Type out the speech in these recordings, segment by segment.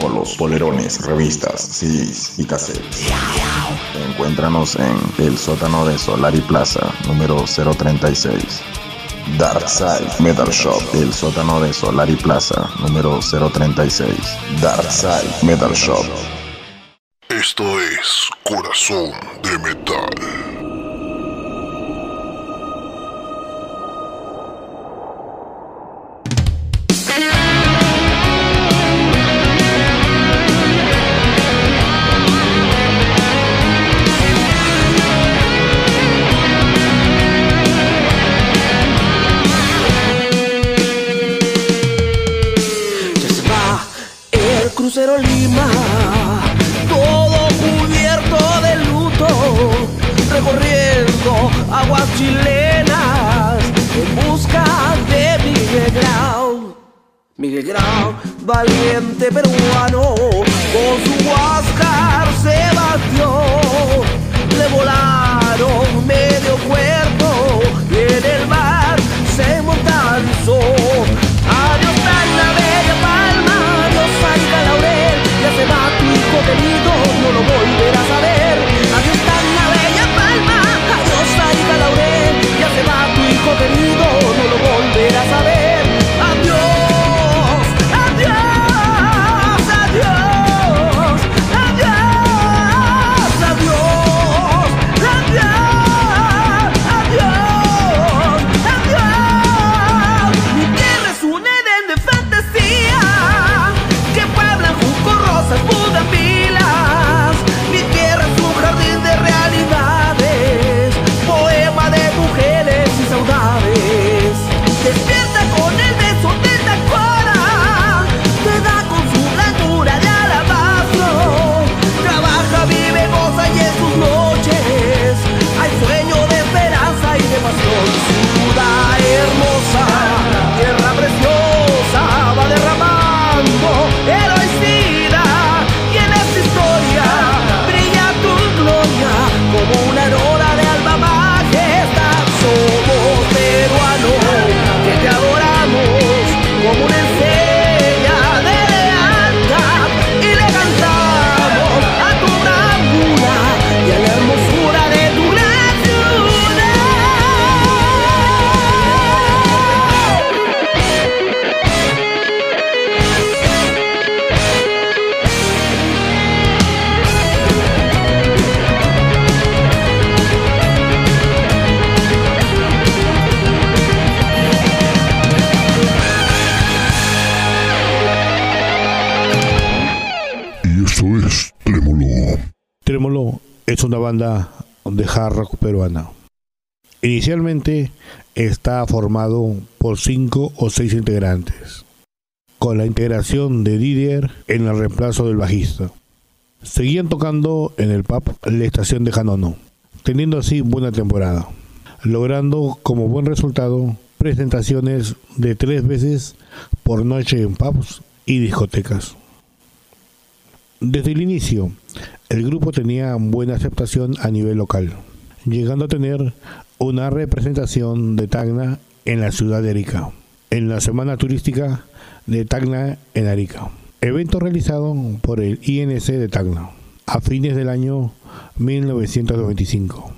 Polos, polerones, revistas, CDs y cassettes. Encuéntranos en el sótano de Solari Plaza, número 036. Darkside Metal Shop, el sótano de Solari Plaza, número 036. Darkside Metal Shop. Esto es Corazón de Metal. Chilenas en busca de Miguel Grau. Miguel Grau, valiente peruano, con su Huáscar se batió, le volaron medio cuerpo y en el mar se mortalizó. Adiós la bella palma, adiós Saiga Laurel, ya se va tu hijo querido, no lo volverás a ver. Una banda de hard rock peruana. Inicialmente está formado por cinco o seis integrantes, con la integración de Didier en el reemplazo del bajista. Seguían tocando en el pub La Estación de Janono, teniendo así buena temporada, logrando como buen resultado presentaciones de tres veces por noche en pubs y discotecas. Desde el inicio, el grupo tenía buena aceptación a nivel local, llegando a tener una representación de Tacna en la ciudad de Arica, en la semana turística de Tacna en Arica. Evento realizado por el INC de Tacna a fines del año 1995.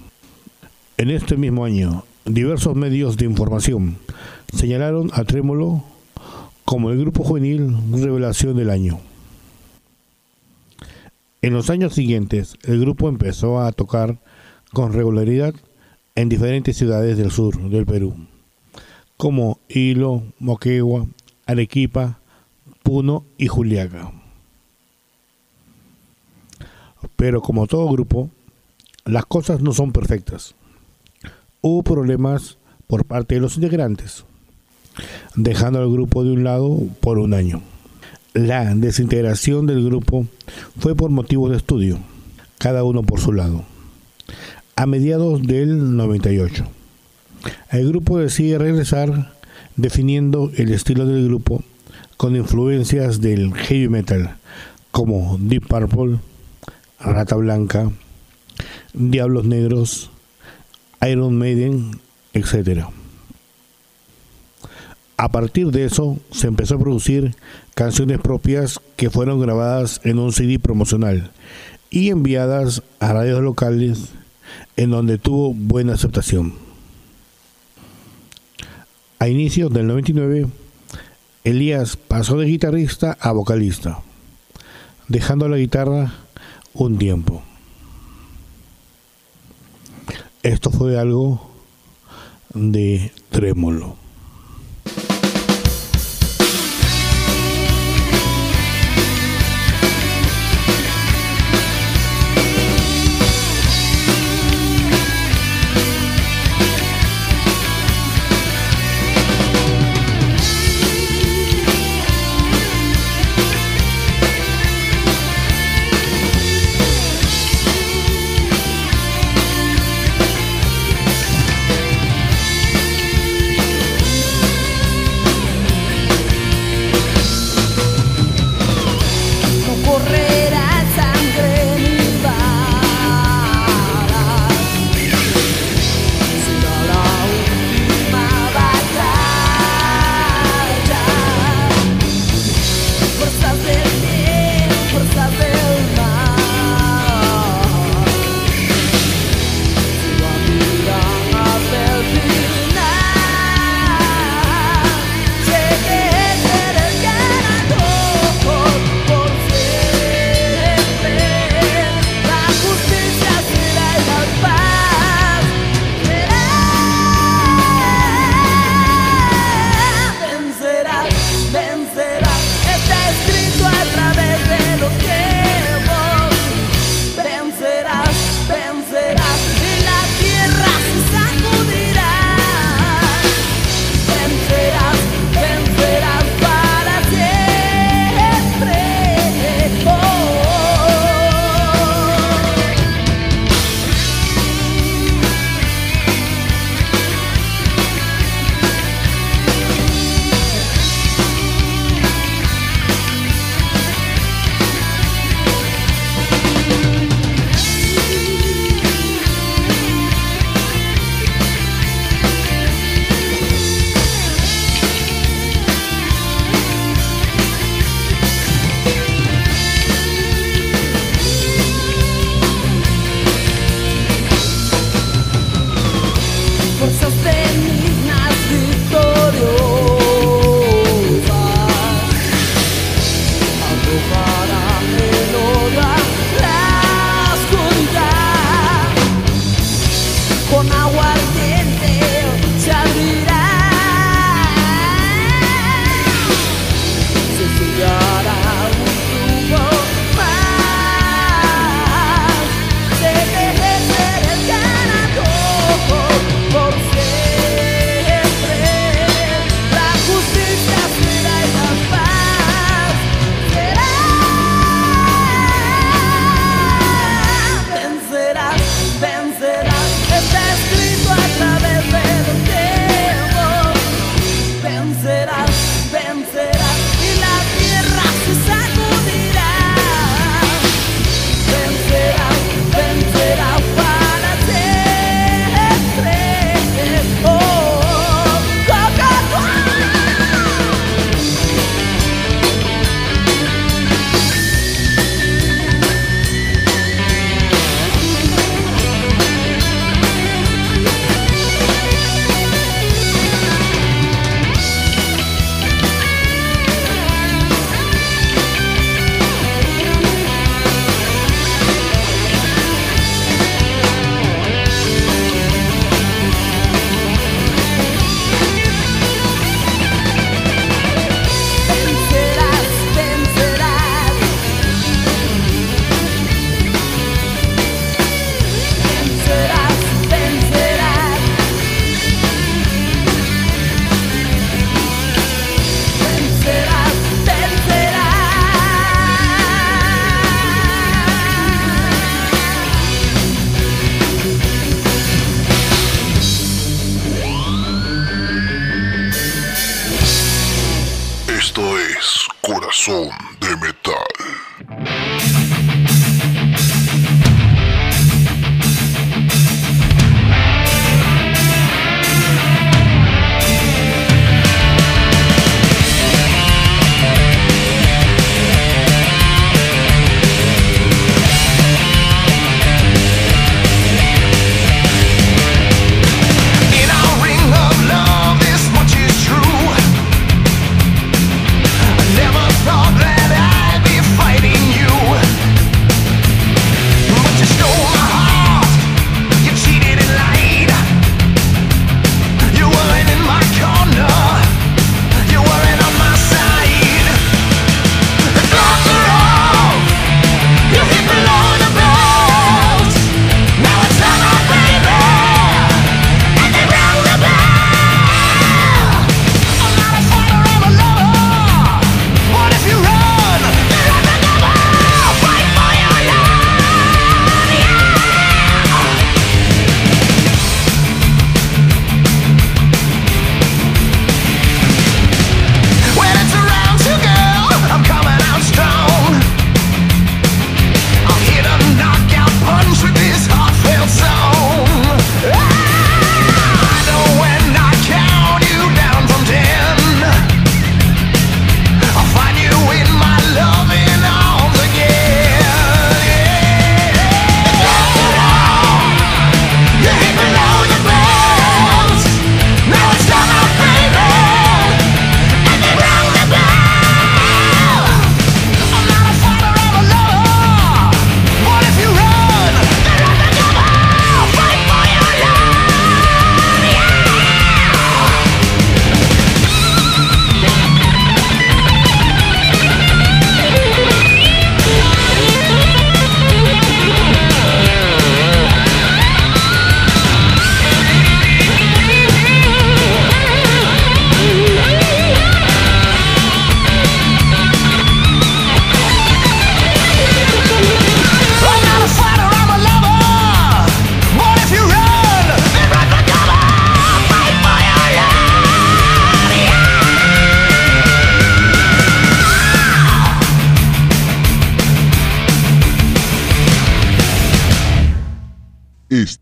En este mismo año, diversos medios de información señalaron a Trémolo como el grupo juvenil revelación del año. En los años siguientes, el grupo empezó a tocar con regularidad en diferentes ciudades del sur del Perú, como Hilo, Moquegua, Arequipa, Puno y Juliaca. Pero como todo grupo, las cosas no son perfectas. Hubo problemas por parte de los integrantes, dejando al grupo de un lado por un año. La desintegración del grupo fue por motivos de estudio, cada uno por su lado. A mediados del 98, el grupo decide regresar definiendo el estilo del grupo con influencias del heavy metal como Deep Purple, Rata Blanca, Diablos Negros, Iron Maiden, etc. A partir de eso se empezó a producir canciones propias que fueron grabadas en un CD promocional y enviadas a radios locales en donde tuvo buena aceptación. A inicios del 99, Elías pasó de guitarrista a vocalista, dejando la guitarra un tiempo. Esto fue algo de trémolo.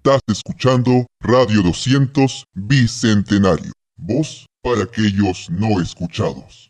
Estás escuchando Radio 200 Bicentenario, voz para aquellos no escuchados.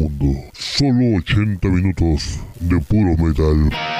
Mundo. Solo 80 minutos de puro metal.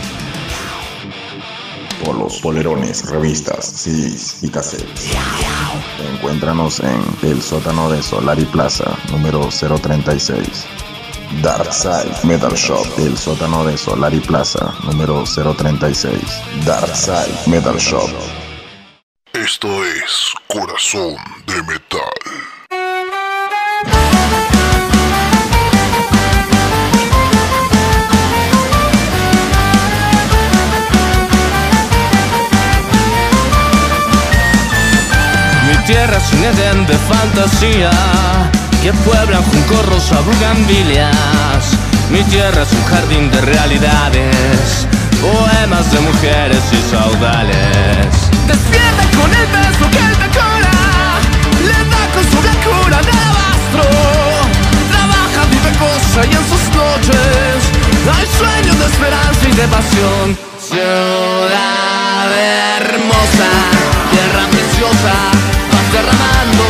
Polos, polerones, revistas, CDs y cassettes. Encuéntranos en el sótano de Solari Plaza, número 036. Dark Side Metal Shop, el sótano de Solari Plaza, número 036. Dark Side Metal Shop. Esto es Corazón de Metal. Mi tierra es un Edén de fantasía que pueblan juncos rosa bugambilias. Mi tierra es un jardín de realidades, poemas de mujeres y saudales. Despierta con el beso que él decora, le da con su cura de alabastro. Trabaja, vive, goza y en sus noches hay sueños de esperanza y de pasión. Ciudad hermosa, tierra preciosa, derramando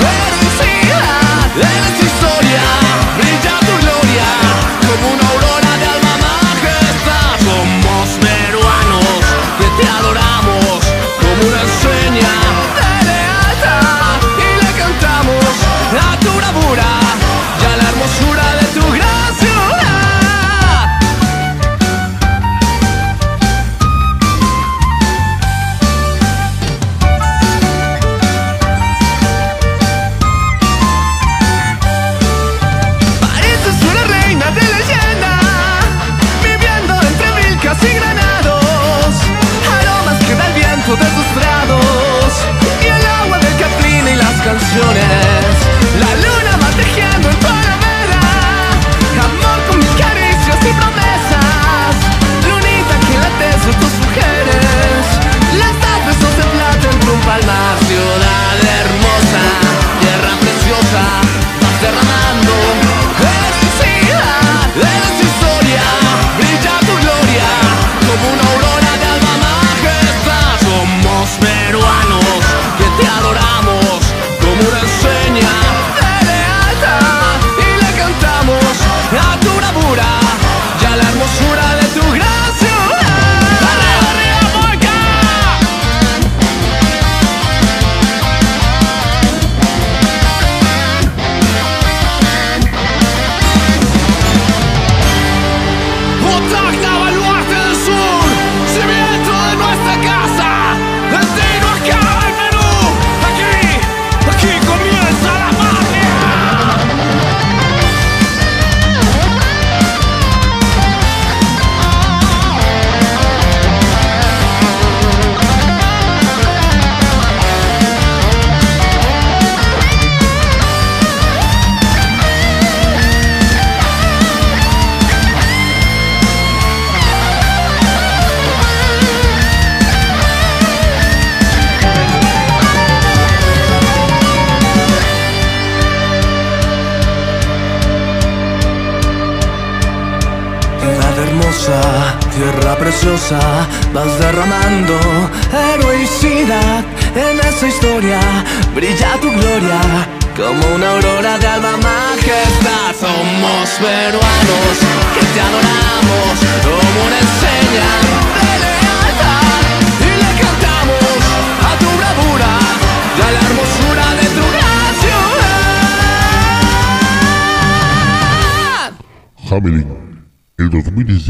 heroicidad. Eres historia, brilla tu gloria, como una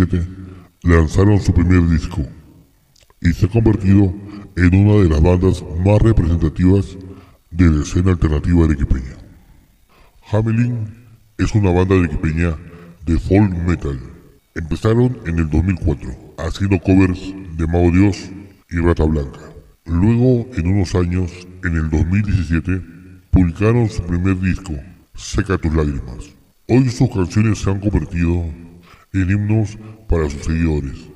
2017 lanzaron su primer disco y se ha convertido en una de las bandas más representativas de la escena alternativa arequipeña. Hamelin es una banda arequipeña de folk metal. Empezaron en el 2004 haciendo covers de Mago Dios y Rata Blanca. Luego, en unos años, en el 2017, publicaron su primer disco, Seca tus lágrimas. Hoy sus canciones se han convertido en himnos para sus seguidores.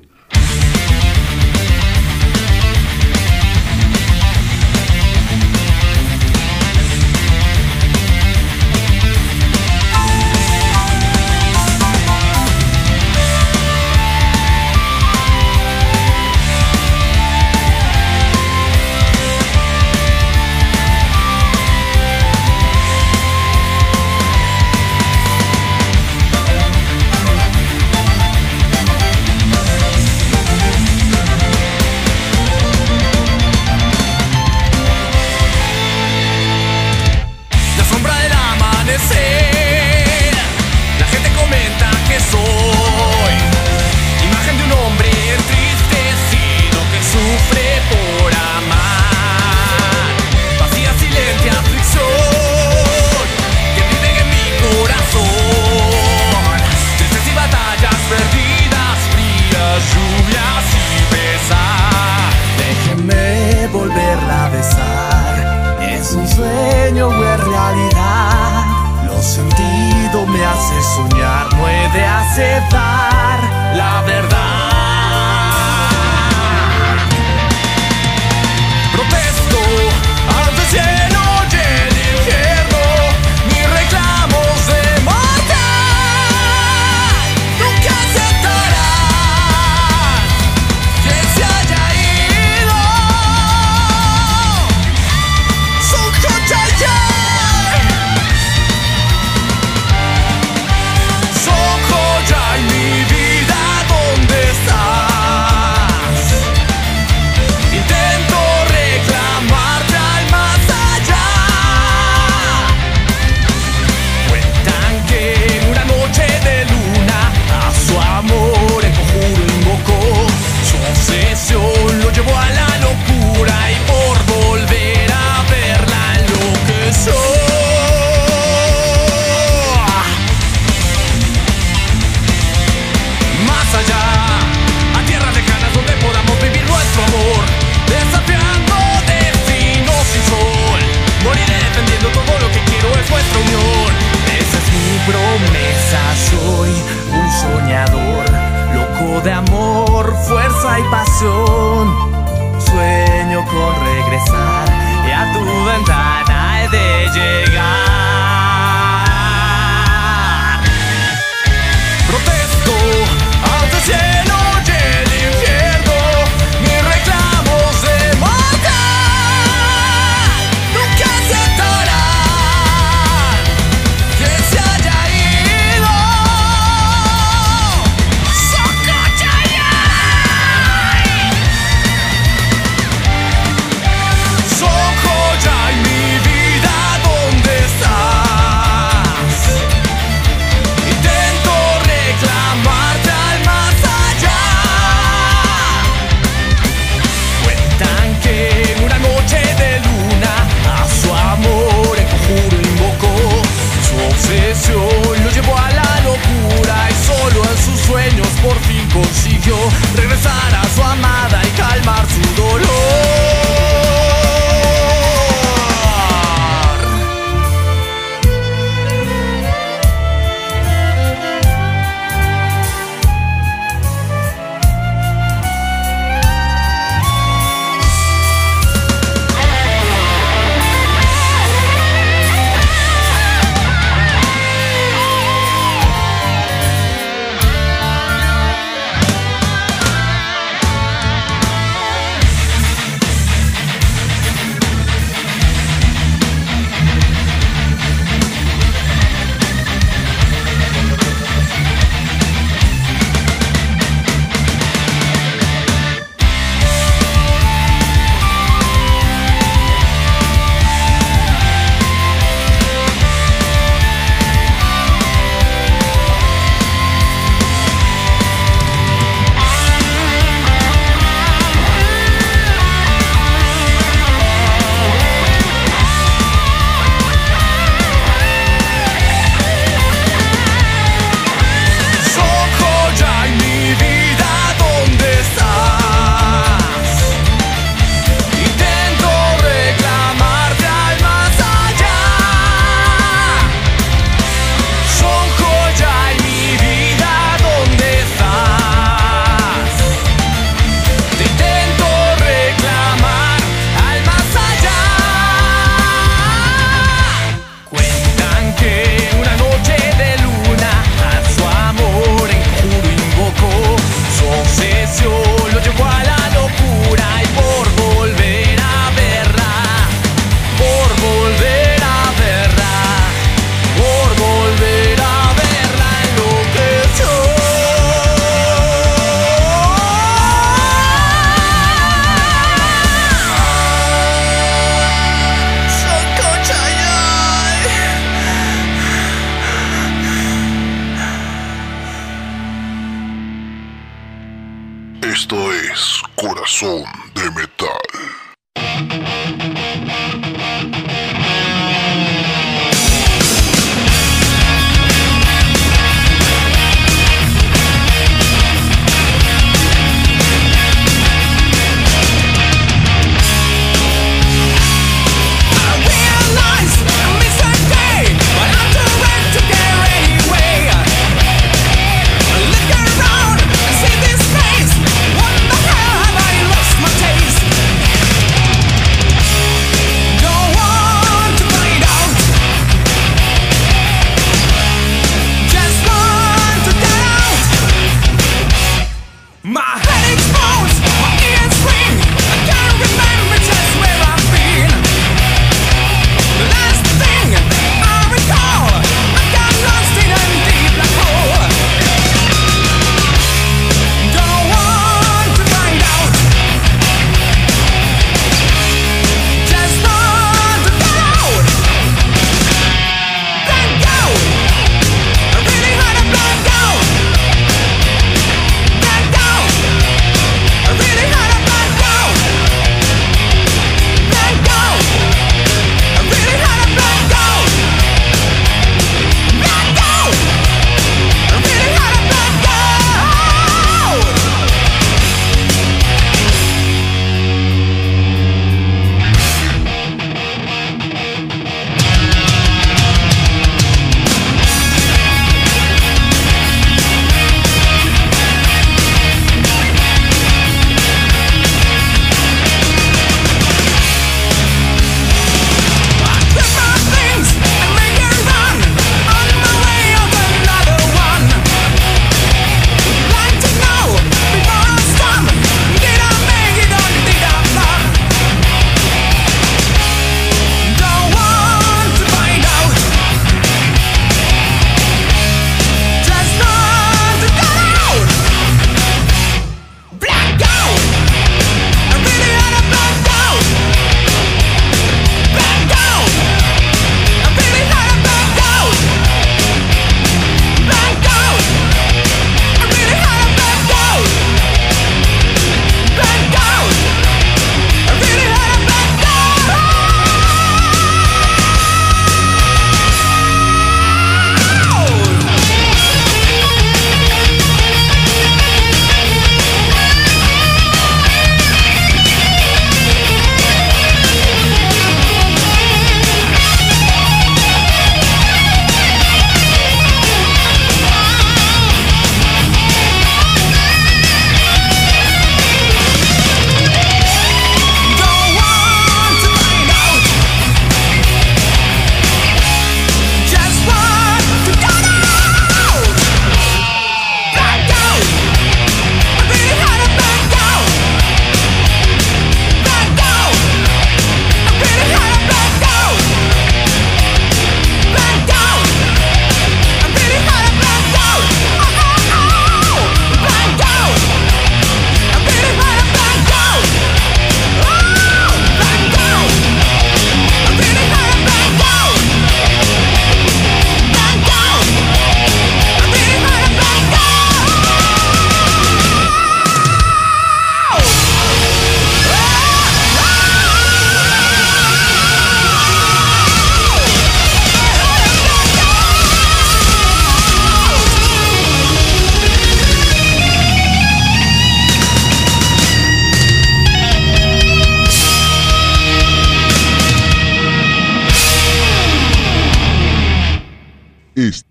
você vai.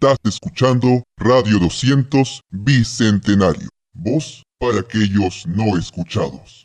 Estás escuchando Radio 200 Bicentenario, voz para aquellos no escuchados.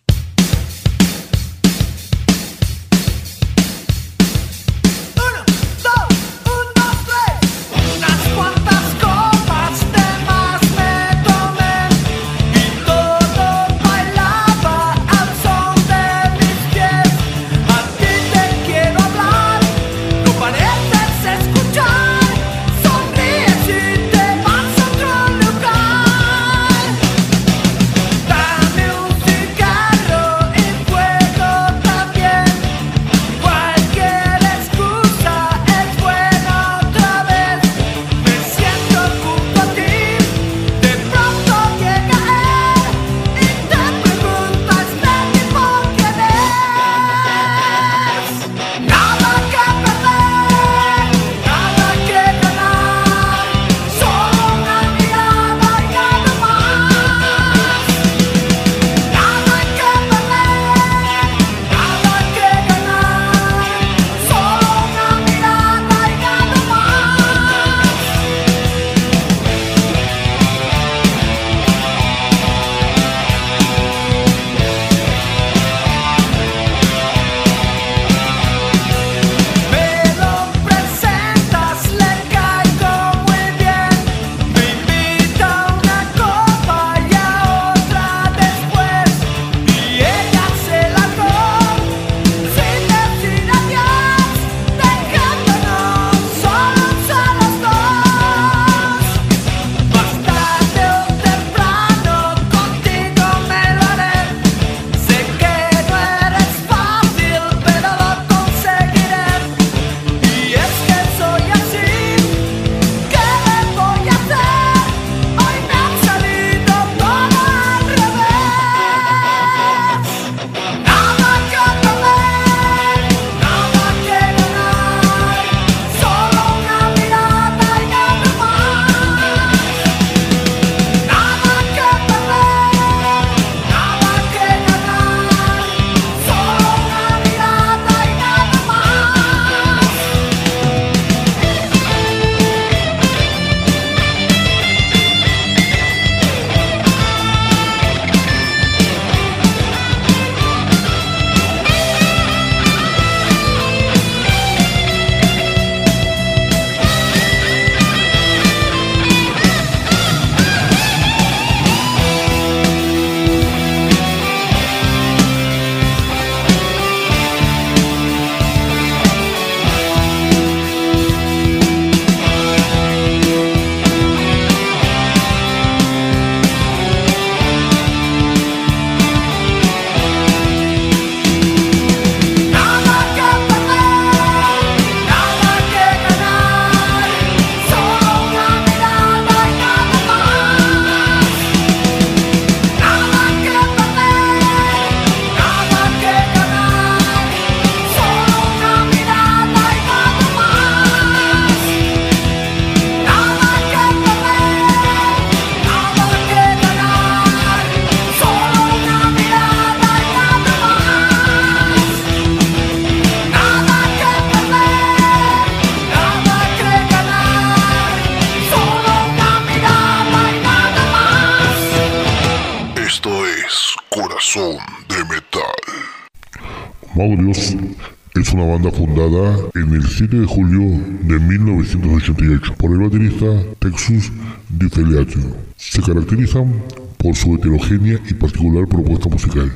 de julio de 1988 por el baterista Texus Diffeliatio. Se caracterizan por su heterogénea y particular propuesta musical,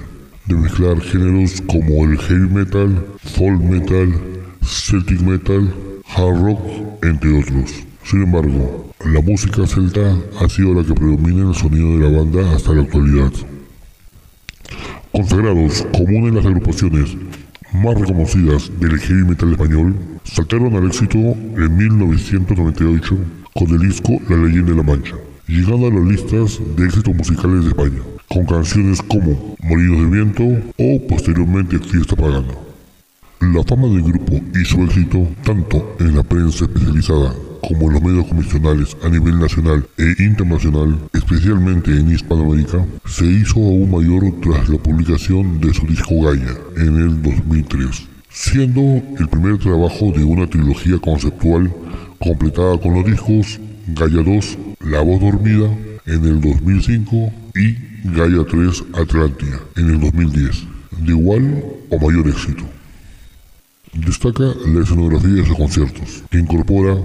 de mezclar géneros como el heavy metal, folk metal, celtic metal, hard rock, entre otros. Sin embargo, la música celta ha sido la que predomina en el sonido de la banda hasta la actualidad. Consagrados como una de las agrupaciones más reconocidas del heavy metal español, saltaron al éxito en 1998 con el disco La Leyenda de la Mancha, llegando a las listas de éxitos musicales de España, con canciones como Molinos de Viento o posteriormente Fiesta Pagana. La fama del grupo y su éxito, tanto en la prensa especializada como los medios convencionales a nivel nacional e internacional, especialmente en Hispanoamérica, se hizo aún mayor tras la publicación de su disco Gaia en el 2003, siendo el primer trabajo de una trilogía conceptual completada con los discos Gaia 2, La Voz Dormida, en el 2005 y Gaia 3 Atlantia en el 2010, de igual o mayor éxito. Destaca la escenografía de sus conciertos, que incorpora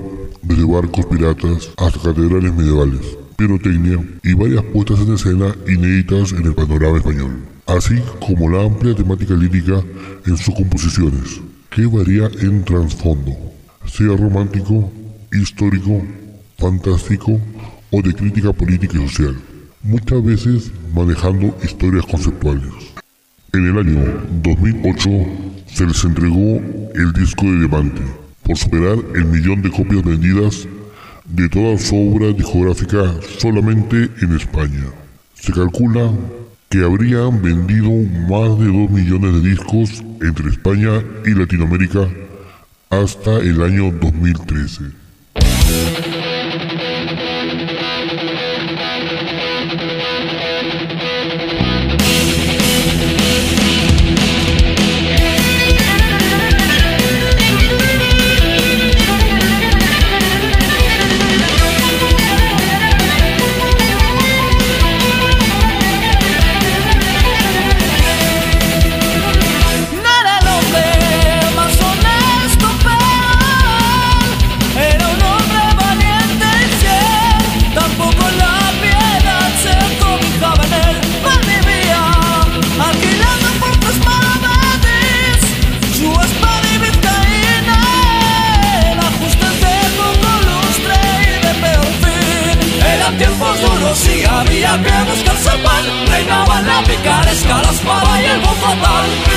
desde barcos piratas hasta catedrales medievales, pirotecnia y varias puestas en escena inéditas en el panorama español, así como la amplia temática lírica en sus composiciones, que varía en trasfondo, sea romántico, histórico, fantástico o de crítica política y social, muchas veces manejando historias conceptuales. En el año 2008 se les entregó el disco de diamante por superar el millón de copias vendidas de toda su obra discográfica solamente en España. Se calcula que habrían vendido más de 2 millones de discos entre España y Latinoamérica hasta el año 2013. La picaresca, la espada y el bofetón.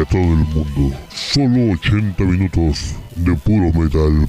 a todo el mundo. Solo 80 minutos de puro metal.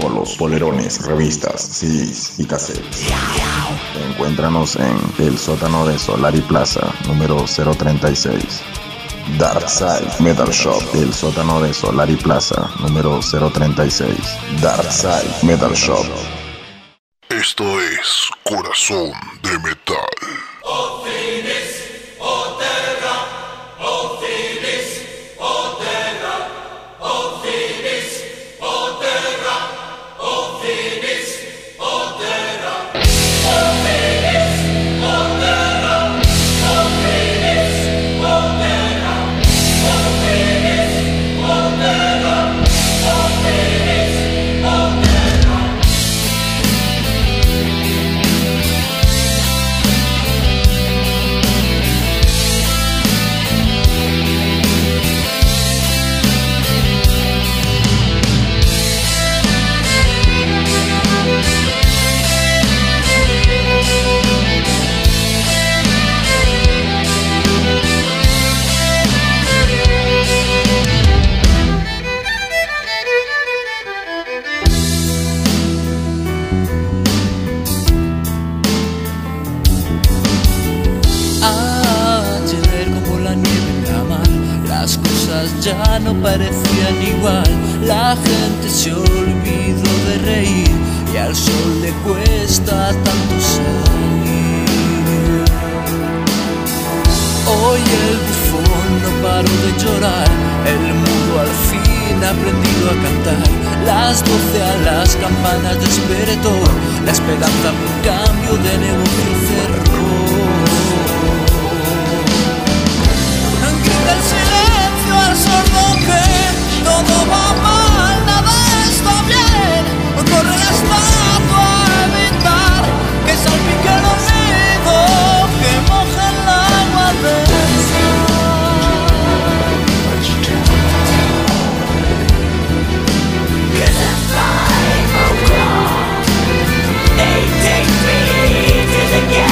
Polos, polerones, revistas, CDs y cassettes. Encuéntranos en el sótano de Solari Plaza, número 036. Darkside Metal Shop, el sótano de Solari Plaza, número 036. Darkside Metal Shop. Esto es Corazón de Metal. La nieve la mar, las cosas ya no parecían igual. La gente se olvidó de reír y al sol le cuesta tanto salir. Hoy el bufón no paró de llorar, el mundo al fin ha aprendido a cantar. Las doce a las campanas despertó, la esperanza un cambio de negocio cerró. todo va mal, nada está bien. Corre la estatua a evitar que salpique el olvido, que moja el agua del sol. They take me to.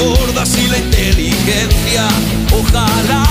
Gordas y la inteligencia. Ojalá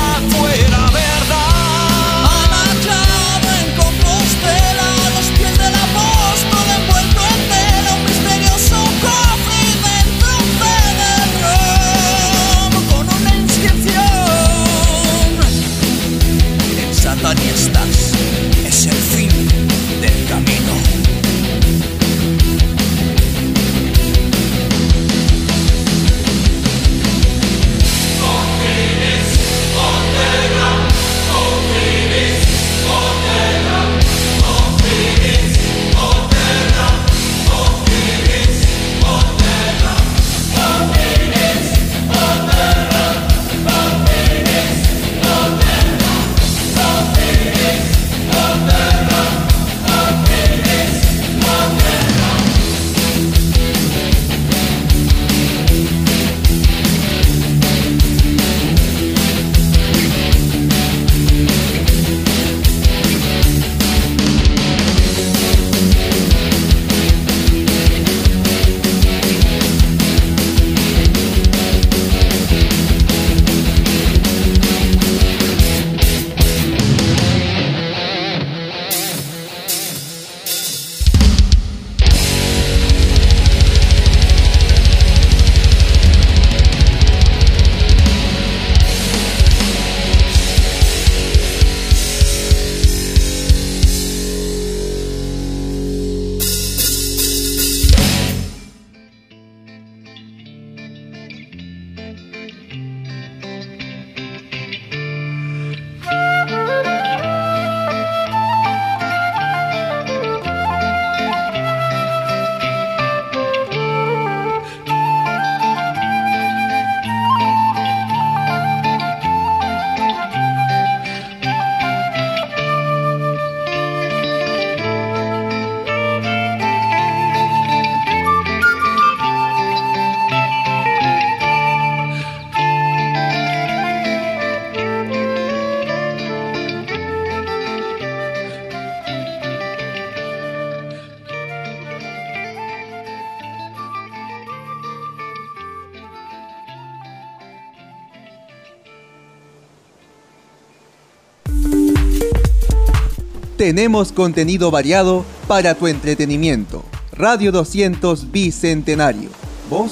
Tenemos contenido variado para tu entretenimiento. Radio 200 Bicentenario. Voz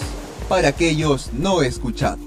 para aquellos no escuchados.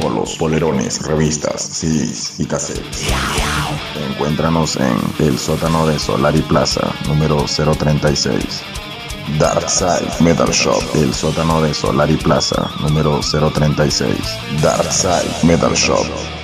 Polos, polerones, revistas, CDs y cassettes. Encuéntranos en el sótano de Solari Plaza, número 036. Darkside Metal Shop, el sótano de Solari Plaza, número 036. Darkside Metal Shop.